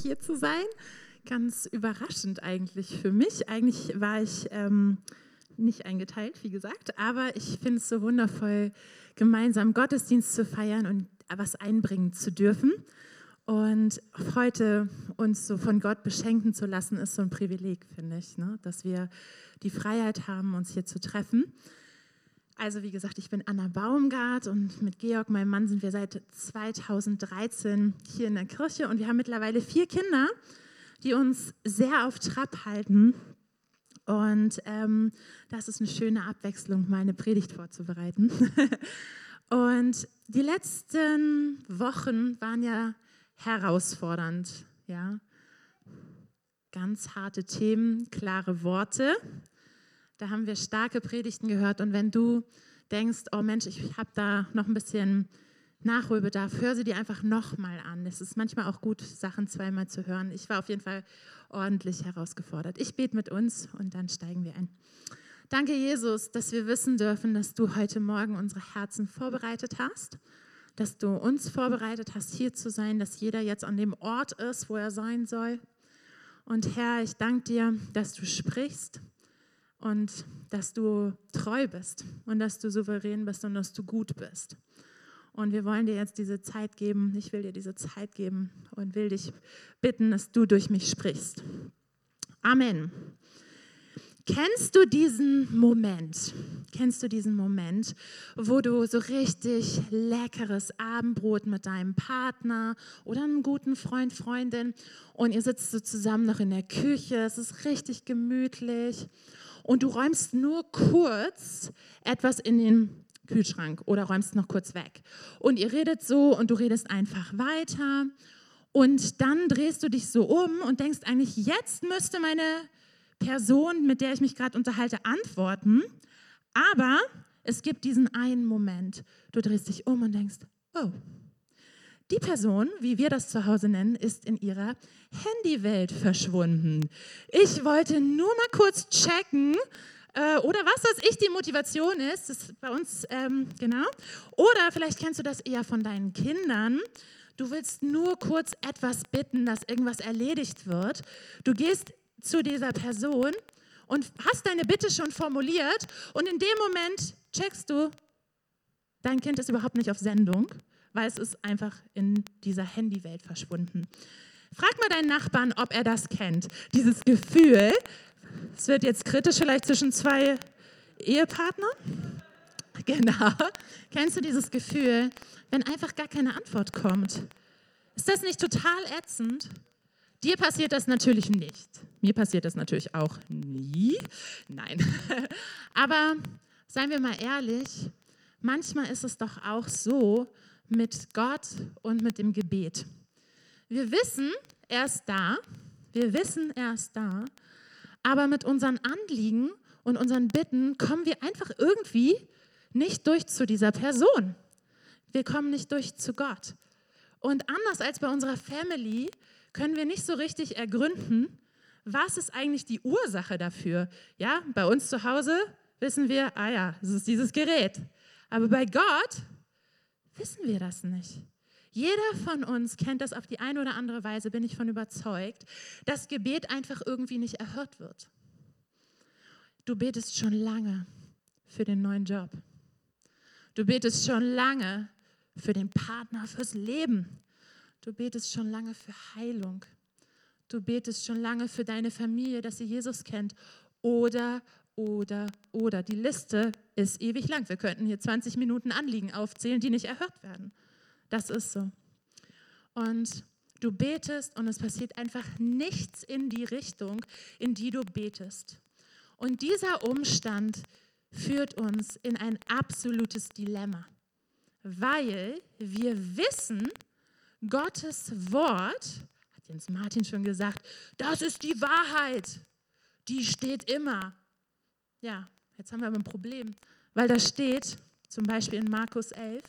hier zu sein. Ganz überraschend eigentlich für mich. Eigentlich war ich ähm, nicht eingeteilt, wie gesagt, aber ich finde es so wundervoll, gemeinsam Gottesdienst zu feiern und was einbringen zu dürfen. Und heute uns so von Gott beschenken zu lassen, ist so ein Privileg, finde ich, ne? dass wir die Freiheit haben, uns hier zu treffen. Also wie gesagt, ich bin Anna Baumgart und mit Georg, meinem Mann, sind wir seit 2013 hier in der Kirche und wir haben mittlerweile vier Kinder, die uns sehr auf Trab halten. Und ähm, das ist eine schöne Abwechslung, meine Predigt vorzubereiten. und die letzten Wochen waren ja herausfordernd, ja. Ganz harte Themen, klare Worte. Da haben wir starke Predigten gehört. Und wenn du denkst, oh Mensch, ich habe da noch ein bisschen Nachholbedarf, hör sie dir einfach nochmal an. Es ist manchmal auch gut, Sachen zweimal zu hören. Ich war auf jeden Fall ordentlich herausgefordert. Ich bete mit uns und dann steigen wir ein. Danke, Jesus, dass wir wissen dürfen, dass du heute Morgen unsere Herzen vorbereitet hast, dass du uns vorbereitet hast, hier zu sein, dass jeder jetzt an dem Ort ist, wo er sein soll. Und Herr, ich danke dir, dass du sprichst und dass du treu bist und dass du souverän bist und dass du gut bist. Und wir wollen dir jetzt diese Zeit geben. Ich will dir diese Zeit geben und will dich bitten, dass du durch mich sprichst. Amen. Kennst du diesen Moment? Kennst du diesen Moment, wo du so richtig leckeres Abendbrot mit deinem Partner oder einem guten Freund, Freundin und ihr sitzt so zusammen noch in der Küche, es ist richtig gemütlich und du räumst nur kurz etwas in den Kühlschrank oder räumst noch kurz weg. Und ihr redet so und du redest einfach weiter. Und dann drehst du dich so um und denkst eigentlich, jetzt müsste meine Person, mit der ich mich gerade unterhalte, antworten. Aber es gibt diesen einen Moment. Du drehst dich um und denkst, oh, die Person, wie wir das zu Hause nennen, ist in ihrer Handywelt verschwunden. Ich wollte nur mal kurz checken, äh, oder was weiß ich, die Motivation ist, das ist bei uns, ähm, genau. Oder vielleicht kennst du das eher von deinen Kindern. Du willst nur kurz etwas bitten, dass irgendwas erledigt wird. Du gehst zu dieser Person und hast deine Bitte schon formuliert und in dem Moment checkst du, dein Kind ist überhaupt nicht auf Sendung weil es ist einfach in dieser Handywelt verschwunden. Frag mal deinen Nachbarn, ob er das kennt. Dieses Gefühl, es wird jetzt kritisch vielleicht zwischen zwei Ehepartnern. Genau. Kennst du dieses Gefühl, wenn einfach gar keine Antwort kommt? Ist das nicht total ätzend? Dir passiert das natürlich nicht. Mir passiert das natürlich auch nie. Nein. Aber seien wir mal ehrlich, manchmal ist es doch auch so, mit Gott und mit dem Gebet. Wir wissen, er ist da, wir wissen, er ist da, aber mit unseren Anliegen und unseren Bitten kommen wir einfach irgendwie nicht durch zu dieser Person. Wir kommen nicht durch zu Gott. Und anders als bei unserer Family können wir nicht so richtig ergründen, was ist eigentlich die Ursache dafür. Ja, bei uns zu Hause wissen wir, ah ja, es ist dieses Gerät. Aber bei Gott wissen wir das nicht. Jeder von uns kennt das auf die eine oder andere Weise, bin ich von überzeugt, dass Gebet einfach irgendwie nicht erhört wird. Du betest schon lange für den neuen Job. Du betest schon lange für den Partner, fürs Leben. Du betest schon lange für Heilung. Du betest schon lange für deine Familie, dass sie Jesus kennt. Oder oder, oder. Die Liste ist ewig lang. Wir könnten hier 20 Minuten Anliegen aufzählen, die nicht erhört werden. Das ist so. Und du betest und es passiert einfach nichts in die Richtung, in die du betest. Und dieser Umstand führt uns in ein absolutes Dilemma, weil wir wissen, Gottes Wort, hat Jens Martin schon gesagt, das ist die Wahrheit, die steht immer. Ja, jetzt haben wir aber ein Problem, weil da steht, zum Beispiel in Markus 11,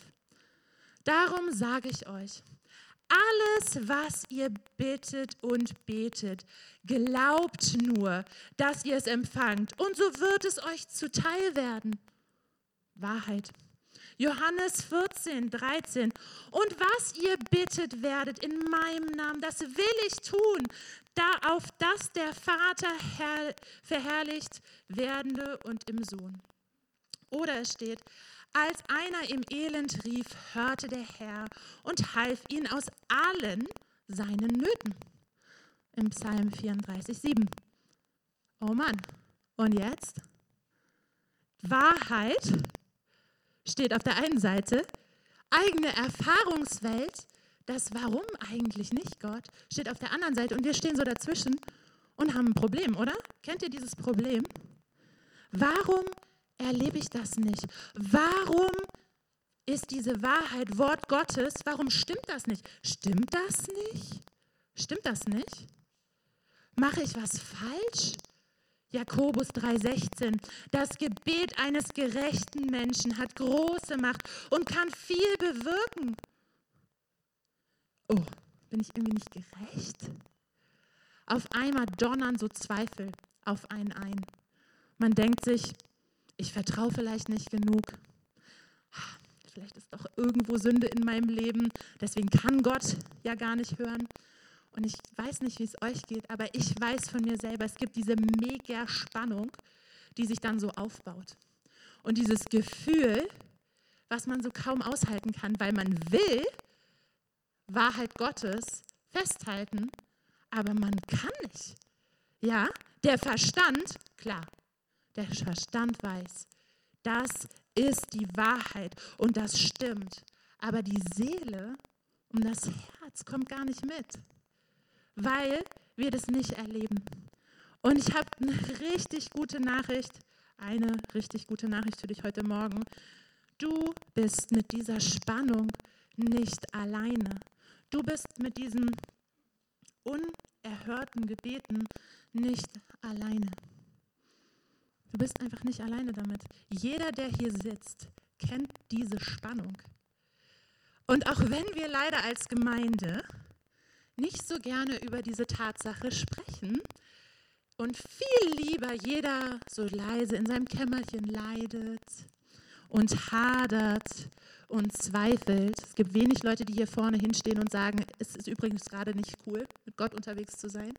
darum sage ich euch, alles, was ihr bittet und betet, glaubt nur, dass ihr es empfangt und so wird es euch zuteil werden. Wahrheit. Johannes 14, 13. Und was ihr bittet werdet in meinem Namen, das will ich tun, da auf das der Vater verherrlicht werde und im Sohn. Oder es steht, als einer im Elend rief, hörte der Herr und half ihn aus allen seinen Nöten. Im Psalm 34, 7. Oh Mann. Und jetzt? Wahrheit steht auf der einen Seite, eigene Erfahrungswelt, das Warum eigentlich nicht Gott, steht auf der anderen Seite und wir stehen so dazwischen und haben ein Problem, oder? Kennt ihr dieses Problem? Warum erlebe ich das nicht? Warum ist diese Wahrheit Wort Gottes? Warum stimmt das nicht? Stimmt das nicht? Stimmt das nicht? Mache ich was falsch? Jakobus 3:16. Das Gebet eines gerechten Menschen hat große Macht und kann viel bewirken. Oh, bin ich irgendwie nicht gerecht? Auf einmal donnern so Zweifel auf einen ein. Man denkt sich, ich vertraue vielleicht nicht genug. Vielleicht ist doch irgendwo Sünde in meinem Leben, deswegen kann Gott ja gar nicht hören. Und ich weiß nicht, wie es euch geht, aber ich weiß von mir selber, es gibt diese mega Spannung, die sich dann so aufbaut. Und dieses Gefühl, was man so kaum aushalten kann, weil man will Wahrheit Gottes festhalten, aber man kann nicht. Ja, der Verstand, klar, der Verstand weiß, das ist die Wahrheit und das stimmt. Aber die Seele und das Herz kommt gar nicht mit weil wir das nicht erleben. Und ich habe eine richtig gute Nachricht, eine richtig gute Nachricht für dich heute Morgen. Du bist mit dieser Spannung nicht alleine. Du bist mit diesen unerhörten Gebeten nicht alleine. Du bist einfach nicht alleine damit. Jeder, der hier sitzt, kennt diese Spannung. Und auch wenn wir leider als Gemeinde nicht so gerne über diese Tatsache sprechen und viel lieber jeder so leise in seinem Kämmerchen leidet und hadert und zweifelt. Es gibt wenig Leute, die hier vorne hinstehen und sagen, es ist übrigens gerade nicht cool, mit Gott unterwegs zu sein.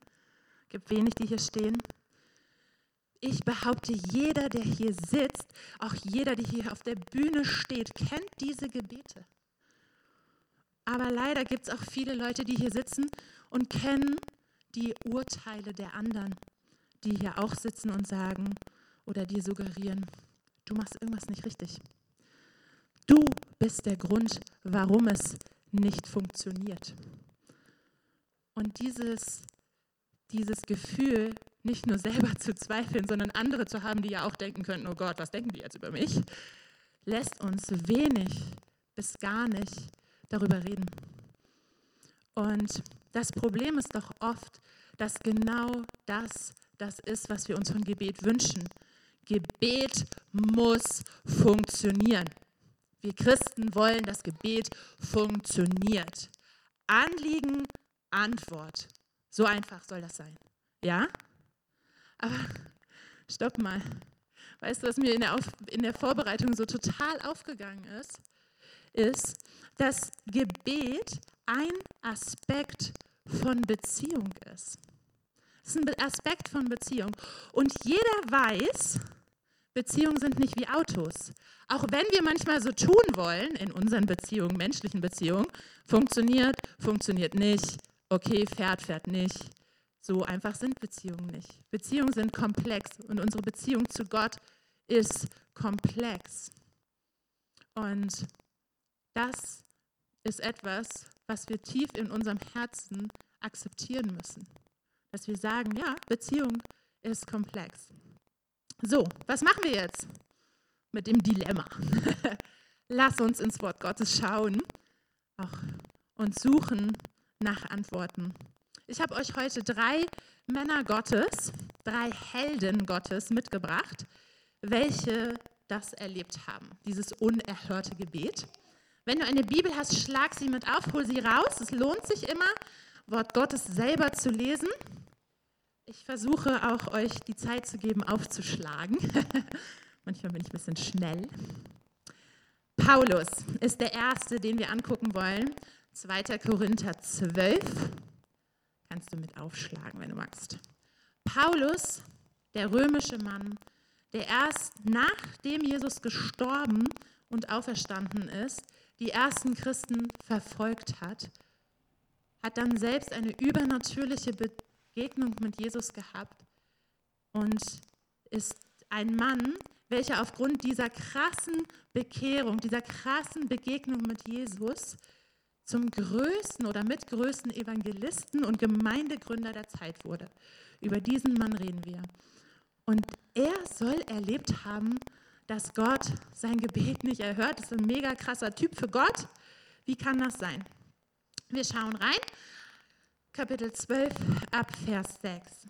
Es gibt wenig, die hier stehen. Ich behaupte, jeder, der hier sitzt, auch jeder, der hier auf der Bühne steht, kennt diese Gebete. Aber leider gibt es auch viele Leute, die hier sitzen und kennen die Urteile der anderen, die hier auch sitzen und sagen oder dir suggerieren, du machst irgendwas nicht richtig. Bist der Grund, warum es nicht funktioniert. Und dieses, dieses Gefühl, nicht nur selber zu zweifeln, sondern andere zu haben, die ja auch denken könnten, oh Gott, was denken die jetzt über mich, lässt uns wenig bis gar nicht darüber reden. Und das Problem ist doch oft, dass genau das das ist, was wir uns von Gebet wünschen. Gebet muss funktionieren. Wir Christen wollen, dass Gebet funktioniert. Anliegen, Antwort. So einfach soll das sein. Ja? Aber stopp mal. Weißt du, was mir in der, Auf in der Vorbereitung so total aufgegangen ist? Ist, dass Gebet ein Aspekt von Beziehung ist. Es ist ein Aspekt von Beziehung. Und jeder weiß, Beziehungen sind nicht wie Autos. Auch wenn wir manchmal so tun wollen in unseren Beziehungen, menschlichen Beziehungen, funktioniert, funktioniert nicht, okay, fährt, fährt nicht. So einfach sind Beziehungen nicht. Beziehungen sind komplex und unsere Beziehung zu Gott ist komplex. Und das ist etwas, was wir tief in unserem Herzen akzeptieren müssen. Dass wir sagen, ja, Beziehung ist komplex. So, was machen wir jetzt mit dem Dilemma? Lass uns ins Wort Gottes schauen auch, und suchen nach Antworten. Ich habe euch heute drei Männer Gottes, drei Helden Gottes mitgebracht, welche das erlebt haben, dieses unerhörte Gebet. Wenn du eine Bibel hast, schlag sie mit auf, hol sie raus. Es lohnt sich immer, Wort Gottes selber zu lesen. Ich versuche auch euch die Zeit zu geben, aufzuschlagen. Manchmal bin ich ein bisschen schnell. Paulus ist der Erste, den wir angucken wollen. 2. Korinther 12. Kannst du mit aufschlagen, wenn du magst. Paulus, der römische Mann, der erst nachdem Jesus gestorben und auferstanden ist, die ersten Christen verfolgt hat, hat dann selbst eine übernatürliche Begegnung mit Jesus gehabt und ist ein Mann, welcher aufgrund dieser krassen Bekehrung, dieser krassen Begegnung mit Jesus zum größten oder mitgrößten Evangelisten und Gemeindegründer der Zeit wurde. Über diesen Mann reden wir. Und er soll erlebt haben, dass Gott sein Gebet nicht erhört. Das ist ein mega krasser Typ für Gott. Wie kann das sein? Wir schauen rein. Kapitel 12 ab Vers 6.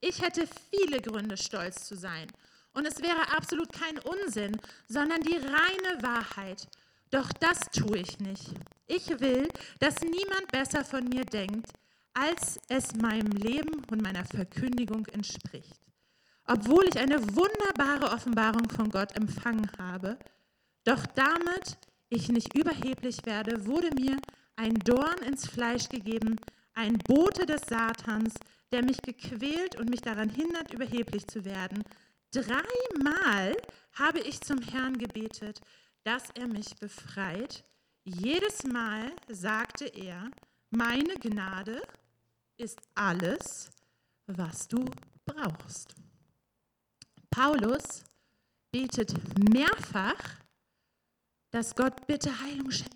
Ich hätte viele Gründe, stolz zu sein. Und es wäre absolut kein Unsinn, sondern die reine Wahrheit. Doch das tue ich nicht. Ich will, dass niemand besser von mir denkt, als es meinem Leben und meiner Verkündigung entspricht. Obwohl ich eine wunderbare Offenbarung von Gott empfangen habe, doch damit ich nicht überheblich werde, wurde mir ein Dorn ins Fleisch gegeben, ein Bote des Satans, der mich gequält und mich daran hindert, überheblich zu werden. Dreimal habe ich zum Herrn gebetet, dass er mich befreit. Jedes Mal sagte er, meine Gnade ist alles, was du brauchst. Paulus betet mehrfach, dass Gott bitte Heilung schenkt.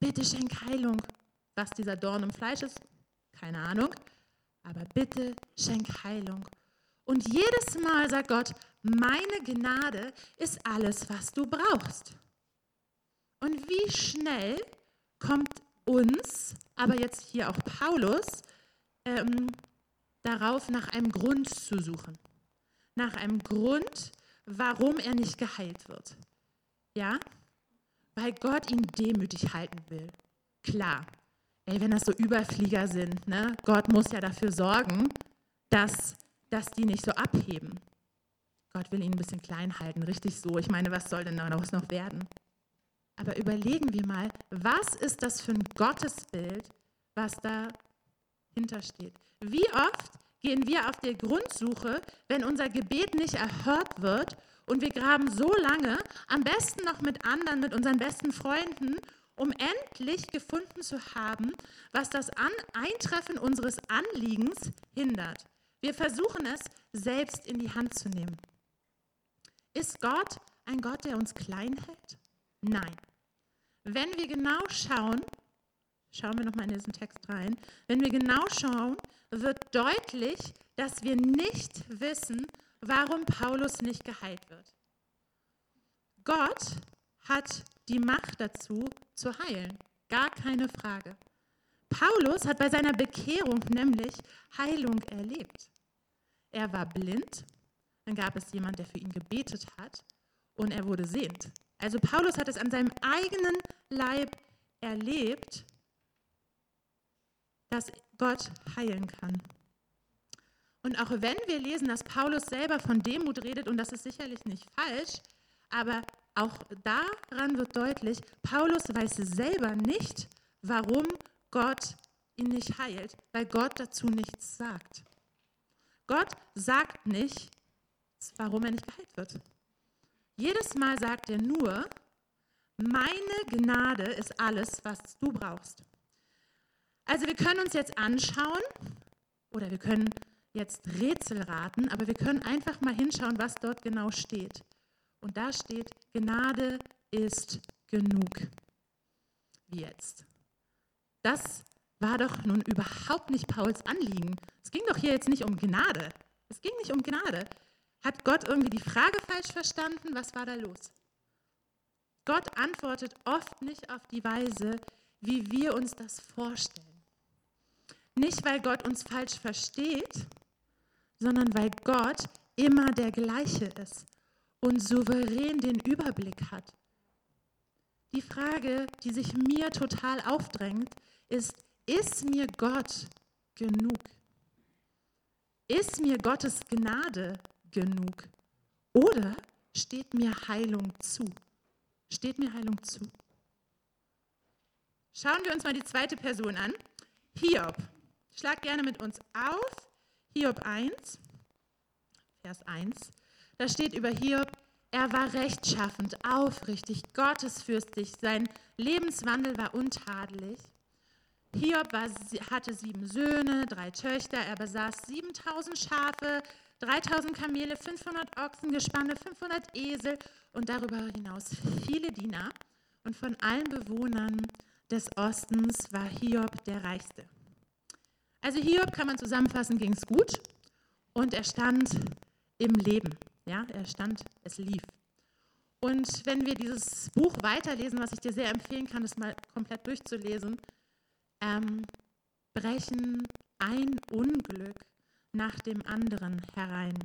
Bitte schenk Heilung. Was dieser Dorn im Fleisch ist, keine Ahnung. Aber bitte schenk Heilung. Und jedes Mal sagt Gott, meine Gnade ist alles, was du brauchst. Und wie schnell kommt uns, aber jetzt hier auch Paulus, ähm, darauf, nach einem Grund zu suchen. Nach einem Grund, warum er nicht geheilt wird. Ja? Weil Gott ihn demütig halten will. Klar. Ey, wenn das so Überflieger sind, ne? Gott muss ja dafür sorgen, dass, dass die nicht so abheben. Gott will ihn ein bisschen klein halten, richtig so. Ich meine, was soll denn daraus noch werden? Aber überlegen wir mal, was ist das für ein Gottesbild, was dahinter steht? Wie oft gehen wir auf die Grundsuche, wenn unser Gebet nicht erhört wird und wir graben so lange, am besten noch mit anderen, mit unseren besten Freunden, um endlich gefunden zu haben, was das An Eintreffen unseres Anliegens hindert. Wir versuchen es selbst in die Hand zu nehmen. Ist Gott ein Gott, der uns klein hält? Nein. Wenn wir genau schauen, schauen wir nochmal in diesen Text rein, wenn wir genau schauen, wird deutlich, dass wir nicht wissen, warum Paulus nicht geheilt wird. Gott hat die Macht dazu, zu heilen. Gar keine Frage. Paulus hat bei seiner Bekehrung nämlich Heilung erlebt. Er war blind, dann gab es jemand, der für ihn gebetet hat und er wurde sehend. Also Paulus hat es an seinem eigenen Leib erlebt, dass Gott heilen kann. Und auch wenn wir lesen, dass Paulus selber von Demut redet, und das ist sicherlich nicht falsch, aber auch daran wird deutlich, Paulus weiß selber nicht, warum Gott ihn nicht heilt, weil Gott dazu nichts sagt. Gott sagt nicht, warum er nicht geheilt wird. Jedes Mal sagt er nur, meine Gnade ist alles, was du brauchst. Also wir können uns jetzt anschauen oder wir können jetzt Rätsel raten, aber wir können einfach mal hinschauen, was dort genau steht. Und da steht, Gnade ist genug. Wie jetzt? Das war doch nun überhaupt nicht Pauls Anliegen. Es ging doch hier jetzt nicht um Gnade. Es ging nicht um Gnade. Hat Gott irgendwie die Frage falsch verstanden? Was war da los? Gott antwortet oft nicht auf die Weise, wie wir uns das vorstellen. Nicht, weil Gott uns falsch versteht, sondern weil Gott immer der gleiche ist und souverän den Überblick hat. Die Frage, die sich mir total aufdrängt, ist, ist mir Gott genug? Ist mir Gottes Gnade genug? Oder steht mir Heilung zu? Steht mir Heilung zu? Schauen wir uns mal die zweite Person an. Hiob. Schlag gerne mit uns auf. Hiob 1, Vers 1. Da steht über Hiob, er war rechtschaffend, aufrichtig, gottesfürchtig, sein Lebenswandel war untadelig. Hiob war, hatte sieben Söhne, drei Töchter, er besaß 7000 Schafe, 3000 Kamele, 500 Ochsengespanne, 500 Esel und darüber hinaus viele Diener. Und von allen Bewohnern des Ostens war Hiob der reichste. Also Hiob kann man zusammenfassen, ging es gut und er stand im Leben. Ja, er stand, es lief. Und wenn wir dieses Buch weiterlesen, was ich dir sehr empfehlen kann, es mal komplett durchzulesen, ähm, brechen ein Unglück nach dem anderen herein.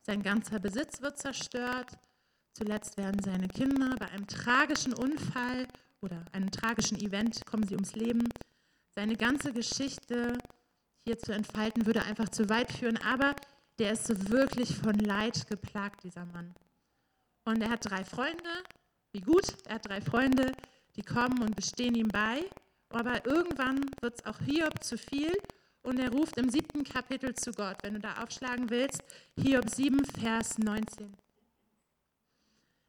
Sein ganzer Besitz wird zerstört. Zuletzt werden seine Kinder bei einem tragischen Unfall oder einem tragischen Event kommen sie ums Leben. Seine ganze Geschichte hier zu entfalten, würde einfach zu weit führen, aber der ist wirklich von Leid geplagt, dieser Mann. Und er hat drei Freunde, wie gut, er hat drei Freunde, die kommen und bestehen ihm bei, aber irgendwann wird es auch Hiob zu viel und er ruft im siebten Kapitel zu Gott. Wenn du da aufschlagen willst, Hiob 7, Vers 19.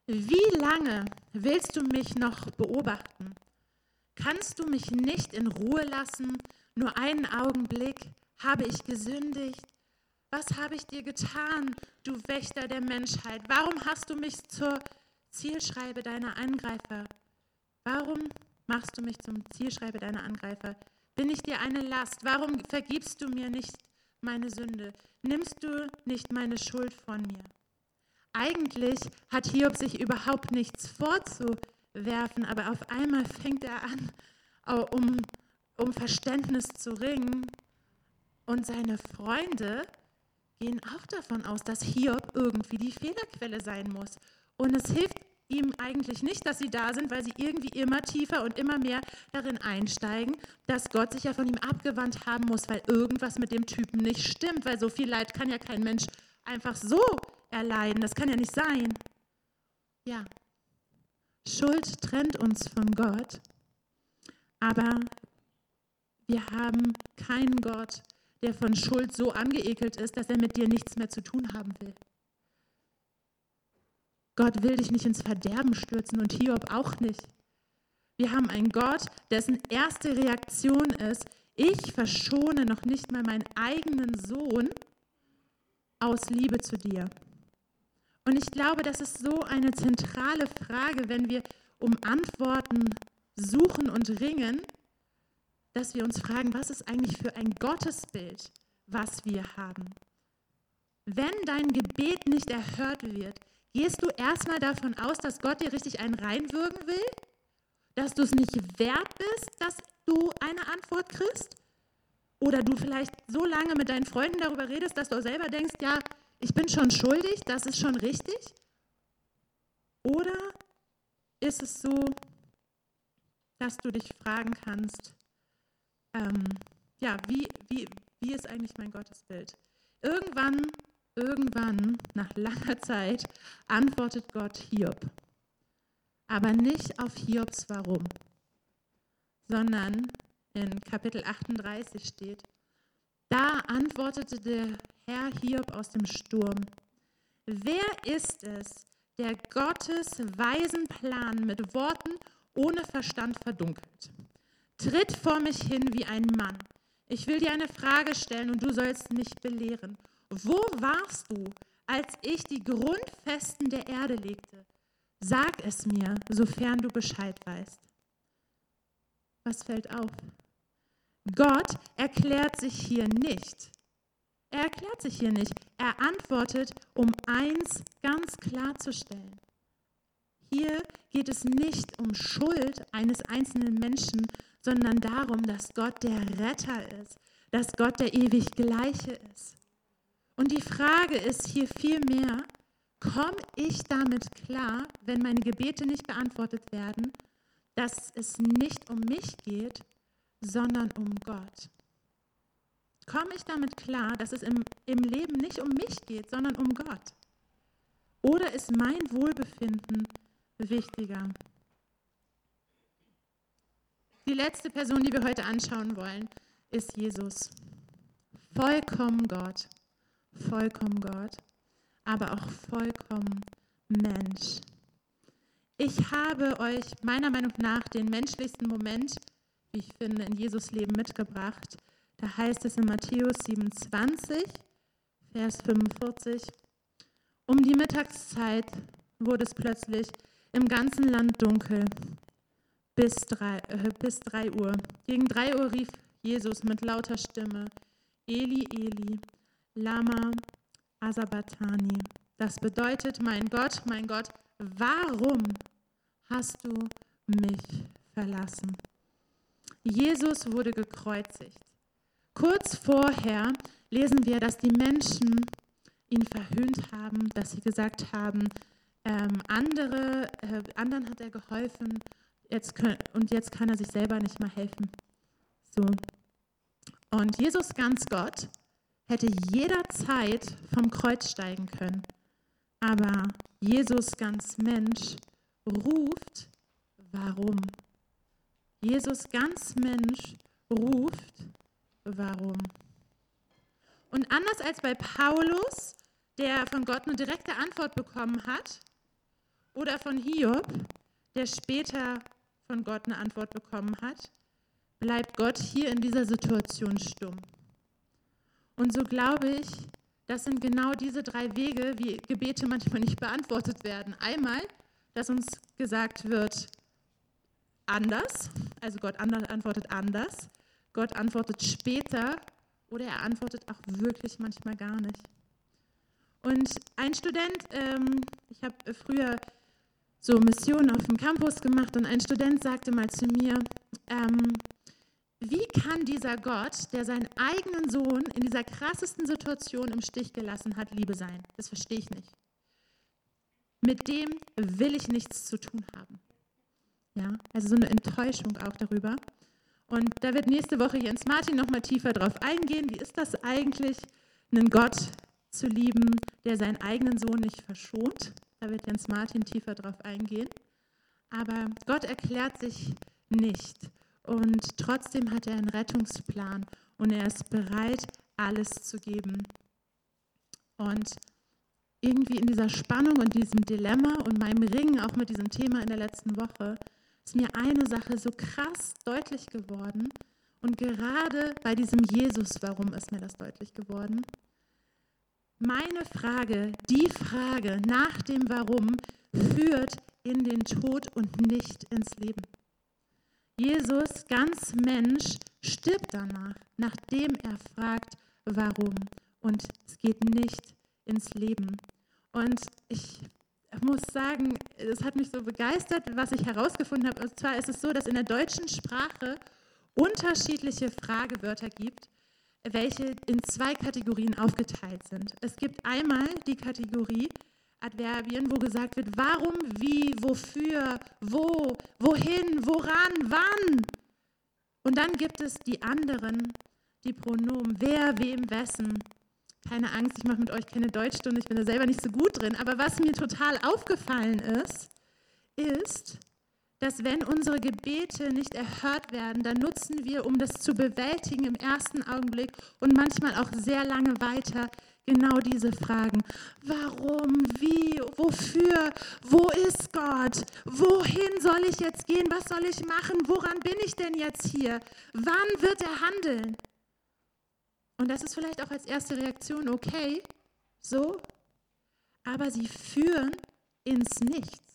Wie lange willst du mich noch beobachten? Kannst du mich nicht in Ruhe lassen? Nur einen Augenblick habe ich gesündigt. Was habe ich dir getan, du Wächter der Menschheit? Warum hast du mich zur Zielschreibe deiner Angreifer? Warum machst du mich zum Zielschreibe deiner Angreifer? Bin ich dir eine Last? Warum vergibst du mir nicht meine Sünde? Nimmst du nicht meine Schuld von mir? Eigentlich hat Hiob sich überhaupt nichts vorzuwerfen, aber auf einmal fängt er an, um, um Verständnis zu ringen. Und seine Freunde gehen auch davon aus, dass Hiob irgendwie die Fehlerquelle sein muss. Und es hilft ihm eigentlich nicht, dass sie da sind, weil sie irgendwie immer tiefer und immer mehr darin einsteigen, dass Gott sich ja von ihm abgewandt haben muss, weil irgendwas mit dem Typen nicht stimmt, weil so viel Leid kann ja kein Mensch einfach so erleiden. Das kann ja nicht sein. Ja, Schuld trennt uns von Gott, aber wir haben keinen Gott, der von Schuld so angeekelt ist, dass er mit dir nichts mehr zu tun haben will. Gott will dich nicht ins Verderben stürzen und Hiob auch nicht. Wir haben einen Gott, dessen erste Reaktion ist, ich verschone noch nicht mal meinen eigenen Sohn aus Liebe zu dir. Und ich glaube, das ist so eine zentrale Frage, wenn wir um Antworten suchen und ringen, dass wir uns fragen, was ist eigentlich für ein Gottesbild, was wir haben. Wenn dein Gebet nicht erhört wird, gehst du erstmal davon aus, dass Gott dir richtig einen reinwürgen will? Dass du es nicht wert bist, dass du eine Antwort kriegst? Oder du vielleicht so lange mit deinen Freunden darüber redest, dass du selber denkst, ja, ich bin schon schuldig, das ist schon richtig? Oder ist es so, dass du dich fragen kannst, ähm, ja, wie, wie, wie ist eigentlich mein Gottesbild? Irgendwann, irgendwann, nach langer Zeit, antwortet Gott Hiob. Aber nicht auf Hiobs Warum, sondern in Kapitel 38 steht, da antwortete der Herr Hiob aus dem Sturm, wer ist es, der Gottes weisen Plan mit Worten ohne Verstand verdunkelt? Tritt vor mich hin wie ein Mann. Ich will dir eine Frage stellen und du sollst mich belehren. Wo warst du, als ich die Grundfesten der Erde legte? Sag es mir, sofern du Bescheid weißt. Was fällt auf? Gott erklärt sich hier nicht. Er erklärt sich hier nicht. Er antwortet, um eins ganz klarzustellen. Hier geht es nicht um Schuld eines einzelnen Menschen, sondern darum, dass Gott der Retter ist, dass Gott der ewig Gleiche ist. Und die Frage ist hier vielmehr, komme ich damit klar, wenn meine Gebete nicht beantwortet werden, dass es nicht um mich geht, sondern um Gott? Komme ich damit klar, dass es im, im Leben nicht um mich geht, sondern um Gott? Oder ist mein Wohlbefinden wichtiger? Die letzte Person, die wir heute anschauen wollen, ist Jesus. Vollkommen Gott, vollkommen Gott, aber auch vollkommen Mensch. Ich habe euch meiner Meinung nach den menschlichsten Moment, wie ich finde, in Jesus Leben mitgebracht. Da heißt es in Matthäus 27, Vers 45, um die Mittagszeit wurde es plötzlich im ganzen Land dunkel bis drei, äh, bis drei Uhr. Gegen drei Uhr rief Jesus mit lauter Stimme, Eli, Eli, Lama Asabatani. Das bedeutet, mein Gott, mein Gott, warum hast du mich verlassen? Jesus wurde gekreuzigt. Kurz vorher lesen wir, dass die Menschen ihn verhöhnt haben, dass sie gesagt haben, ähm, andere, äh, anderen hat er geholfen jetzt und jetzt kann er sich selber nicht mehr helfen. So. Und Jesus ganz Gott hätte jederzeit vom Kreuz steigen können. Aber Jesus ganz Mensch ruft, warum? Jesus ganz Mensch ruft, warum? Und anders als bei Paulus, der von Gott eine direkte Antwort bekommen hat, oder von Hiob, der später von Gott eine Antwort bekommen hat, bleibt Gott hier in dieser Situation stumm. Und so glaube ich, das sind genau diese drei Wege, wie Gebete manchmal nicht beantwortet werden. Einmal, dass uns gesagt wird, anders, also Gott antwortet anders, Gott antwortet später oder er antwortet auch wirklich manchmal gar nicht. Und ein Student, ähm, ich habe früher so Missionen auf dem Campus gemacht und ein Student sagte mal zu mir, ähm, wie kann dieser Gott, der seinen eigenen Sohn in dieser krassesten Situation im Stich gelassen hat, Liebe sein? Das verstehe ich nicht. Mit dem will ich nichts zu tun haben. Ja, also so eine Enttäuschung auch darüber. Und da wird nächste Woche Jens Martin nochmal tiefer drauf eingehen. Wie ist das eigentlich, einen Gott zu lieben, der seinen eigenen Sohn nicht verschont? Da wird Jens Martin tiefer drauf eingehen. Aber Gott erklärt sich nicht. Und trotzdem hat er einen Rettungsplan und er ist bereit, alles zu geben. Und irgendwie in dieser Spannung und diesem Dilemma und meinem Ringen auch mit diesem Thema in der letzten Woche ist mir eine Sache so krass deutlich geworden. Und gerade bei diesem Jesus, warum ist mir das deutlich geworden? Meine Frage, die Frage nach dem Warum, führt in den Tod und nicht ins Leben. Jesus, ganz Mensch, stirbt danach, nachdem er fragt, warum. Und es geht nicht ins Leben. Und ich muss sagen, es hat mich so begeistert, was ich herausgefunden habe. Und zwar ist es so, dass in der deutschen Sprache unterschiedliche Fragewörter gibt, welche in zwei Kategorien aufgeteilt sind. Es gibt einmal die Kategorie Adverbien, wo gesagt wird, warum, wie, wofür, wo, wohin, woran, wann. Und dann gibt es die anderen, die Pronomen, wer, wem, wessen. Keine Angst, ich mache mit euch keine Deutschstunde, ich bin da selber nicht so gut drin. Aber was mir total aufgefallen ist, ist, dass wenn unsere Gebete nicht erhört werden, dann nutzen wir, um das zu bewältigen im ersten Augenblick und manchmal auch sehr lange weiter, genau diese Fragen. Warum? Wie? Wofür? Wo ist Gott? Wohin soll ich jetzt gehen? Was soll ich machen? Woran bin ich denn jetzt hier? Wann wird er handeln? Und das ist vielleicht auch als erste Reaktion okay, so, aber sie führen ins Nichts.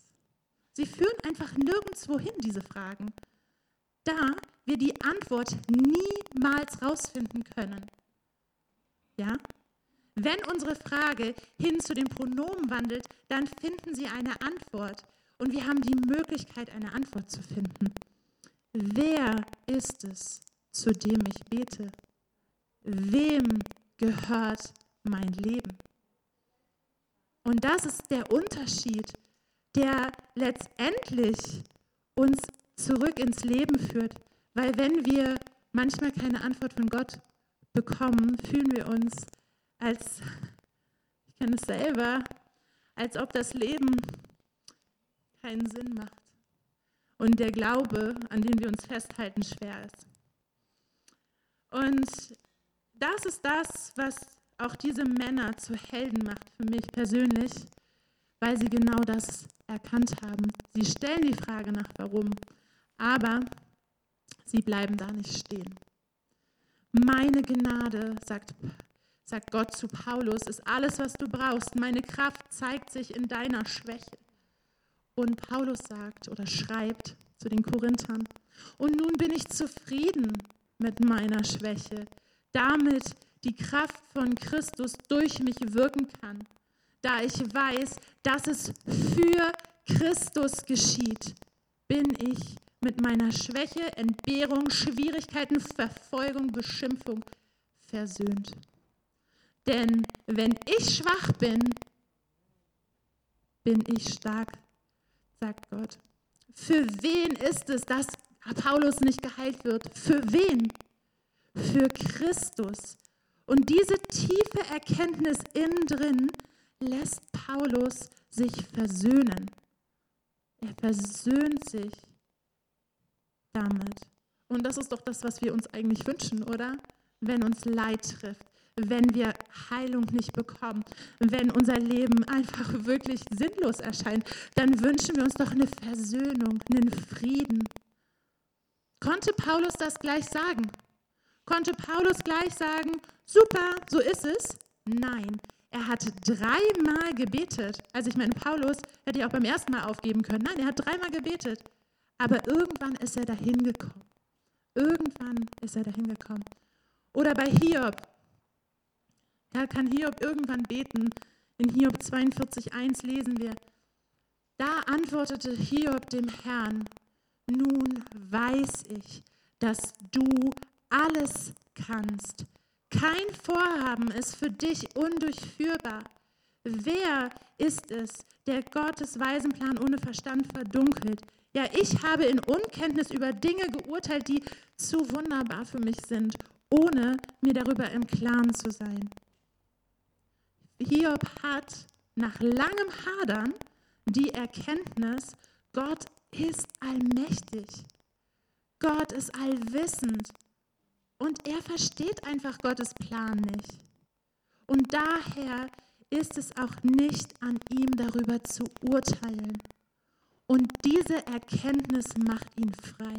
Sie führen einfach nirgendwo hin, diese Fragen, da wir die Antwort niemals rausfinden können. Ja? Wenn unsere Frage hin zu den Pronomen wandelt, dann finden Sie eine Antwort und wir haben die Möglichkeit, eine Antwort zu finden. Wer ist es, zu dem ich bete? Wem gehört mein Leben? Und das ist der Unterschied, der letztendlich uns zurück ins Leben führt. Weil wenn wir manchmal keine Antwort von Gott bekommen, fühlen wir uns als, ich kenne es selber, als ob das Leben keinen Sinn macht. und der Glaube, an den wir uns festhalten, schwer ist. Und das ist das, was auch diese Männer zu Helden macht für mich persönlich, weil sie genau das erkannt haben. Sie stellen die Frage nach warum, aber sie bleiben da nicht stehen. Meine Gnade, sagt, sagt Gott zu Paulus, ist alles, was du brauchst. Meine Kraft zeigt sich in deiner Schwäche. Und Paulus sagt oder schreibt zu den Korinthern, und nun bin ich zufrieden mit meiner Schwäche, damit die Kraft von Christus durch mich wirken kann, da ich weiß, dass es für Christus geschieht, bin ich mit meiner Schwäche, Entbehrung, Schwierigkeiten, Verfolgung, Beschimpfung versöhnt. Denn wenn ich schwach bin, bin ich stark, sagt Gott. Für wen ist es, dass Paulus nicht geheilt wird? Für wen? Für Christus. Und diese tiefe Erkenntnis innen drin lässt Paulus sich versöhnen. Er versöhnt sich damit. Und das ist doch das, was wir uns eigentlich wünschen, oder? Wenn uns Leid trifft, wenn wir Heilung nicht bekommen, wenn unser Leben einfach wirklich sinnlos erscheint, dann wünschen wir uns doch eine Versöhnung, einen Frieden. Konnte Paulus das gleich sagen? Konnte Paulus gleich sagen, super, so ist es? Nein, er hat dreimal gebetet. Also ich meine, Paulus hätte ja auch beim ersten Mal aufgeben können. Nein, er hat dreimal gebetet. Aber irgendwann ist er dahin gekommen. Irgendwann ist er dahin gekommen. Oder bei Hiob. Da kann Hiob irgendwann beten. In Hiob 42,1 lesen wir. Da antwortete Hiob dem Herrn, nun weiß ich, dass du alles kannst. Kein Vorhaben ist für dich undurchführbar. Wer ist es, der Gottes Weisenplan ohne Verstand verdunkelt? Ja, ich habe in Unkenntnis über Dinge geurteilt, die zu wunderbar für mich sind, ohne mir darüber im Klaren zu sein. Hiob hat nach langem Hadern die Erkenntnis, Gott ist allmächtig. Gott ist allwissend. Und er versteht einfach Gottes Plan nicht. Und daher ist es auch nicht an ihm darüber zu urteilen. Und diese Erkenntnis macht ihn frei.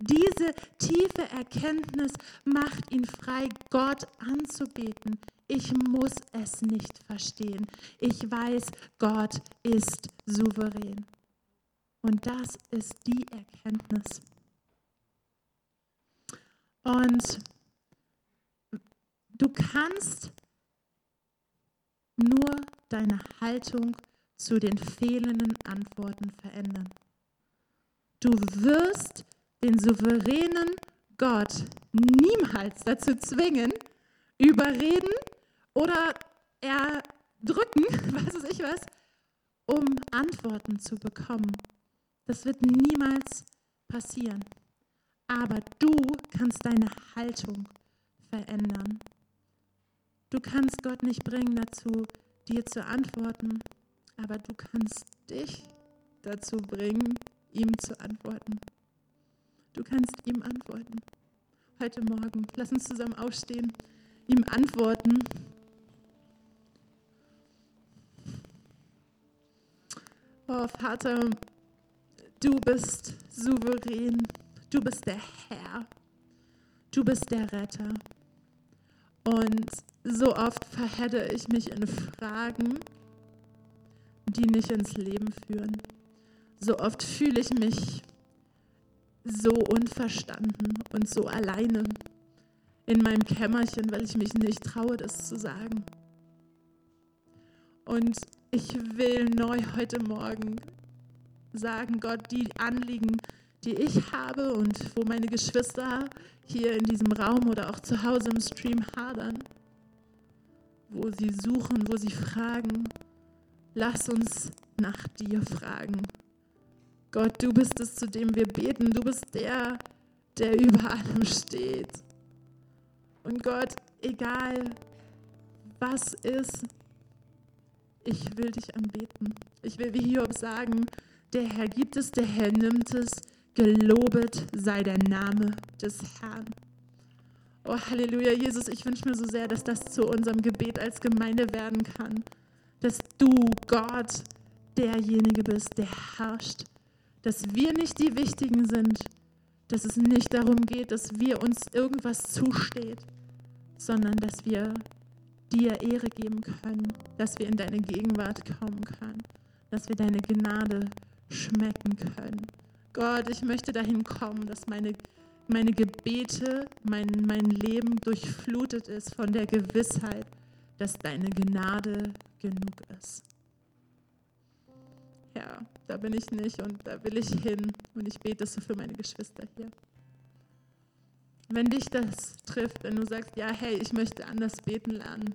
Diese tiefe Erkenntnis macht ihn frei, Gott anzubeten. Ich muss es nicht verstehen. Ich weiß, Gott ist souverän. Und das ist die Erkenntnis. Und du kannst nur deine Haltung zu den fehlenden Antworten verändern. Du wirst den souveränen Gott niemals dazu zwingen, überreden oder erdrücken, was weiß ich was, um Antworten zu bekommen. Das wird niemals passieren. Aber du kannst deine Haltung verändern. Du kannst Gott nicht bringen dazu, dir zu antworten, aber du kannst dich dazu bringen, ihm zu antworten. Du kannst ihm antworten. Heute Morgen, lass uns zusammen aufstehen, ihm antworten. Oh Vater, du bist souverän. Du bist der Herr. Du bist der Retter. Und so oft verhedde ich mich in Fragen, die nicht ins Leben führen. So oft fühle ich mich so unverstanden und so alleine in meinem Kämmerchen, weil ich mich nicht traue, das zu sagen. Und ich will neu heute Morgen sagen, Gott, die Anliegen, die ich habe und wo meine Geschwister hier in diesem Raum oder auch zu Hause im Stream hadern, wo sie suchen, wo sie fragen, lass uns nach dir fragen. Gott, du bist es, zu dem wir beten. Du bist der, der über allem steht. Und Gott, egal was ist, ich will dich anbeten. Ich will wie Hiob sagen, Der Herr gibt es, der Herr nimmt es. Gelobet sei der Name des Herrn. Oh, Halleluja, Jesus, ich wünsche mir so sehr, dass das zu unserem Gebet als Gemeinde werden kann. Dass du, Gott, derjenige bist, der herrscht. Dass wir nicht die Wichtigen sind. Dass es nicht darum geht, dass wir uns irgendwas zusteht, sondern dass wir dir Ehre geben können, dass wir in deine Gegenwart kommen können, dass wir deine Gnade schmecken können. Gott, ich möchte dahin kommen, dass meine, meine Gebete, mein, mein Leben durchflutet ist von der Gewissheit, dass deine Gnade genug ist. Ja, da bin ich nicht und da will ich hin und ich bete so für meine Geschwister hier. Wenn dich das trifft, wenn du sagst, ja, hey, ich möchte anders beten lernen,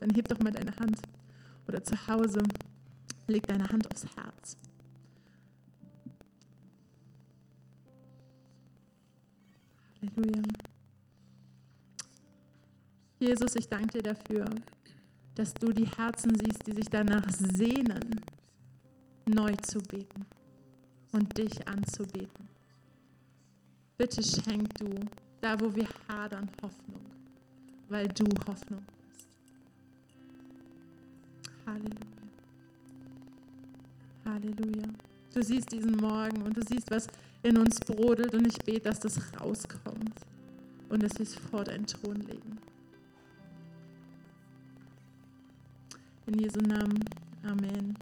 dann heb doch mal deine Hand. Oder zu Hause, leg deine Hand aufs Herz. Halleluja. Jesus, ich danke dir dafür, dass du die Herzen siehst, die sich danach sehnen, neu zu beten und dich anzubeten. Bitte schenk du, da wo wir hadern, Hoffnung, weil du Hoffnung bist. Halleluja. Halleluja. Du siehst diesen Morgen und du siehst, was in uns brodelt und ich bete, dass das rauskommt und dass wir es vor deinen Thron legen. In Jesu Namen. Amen.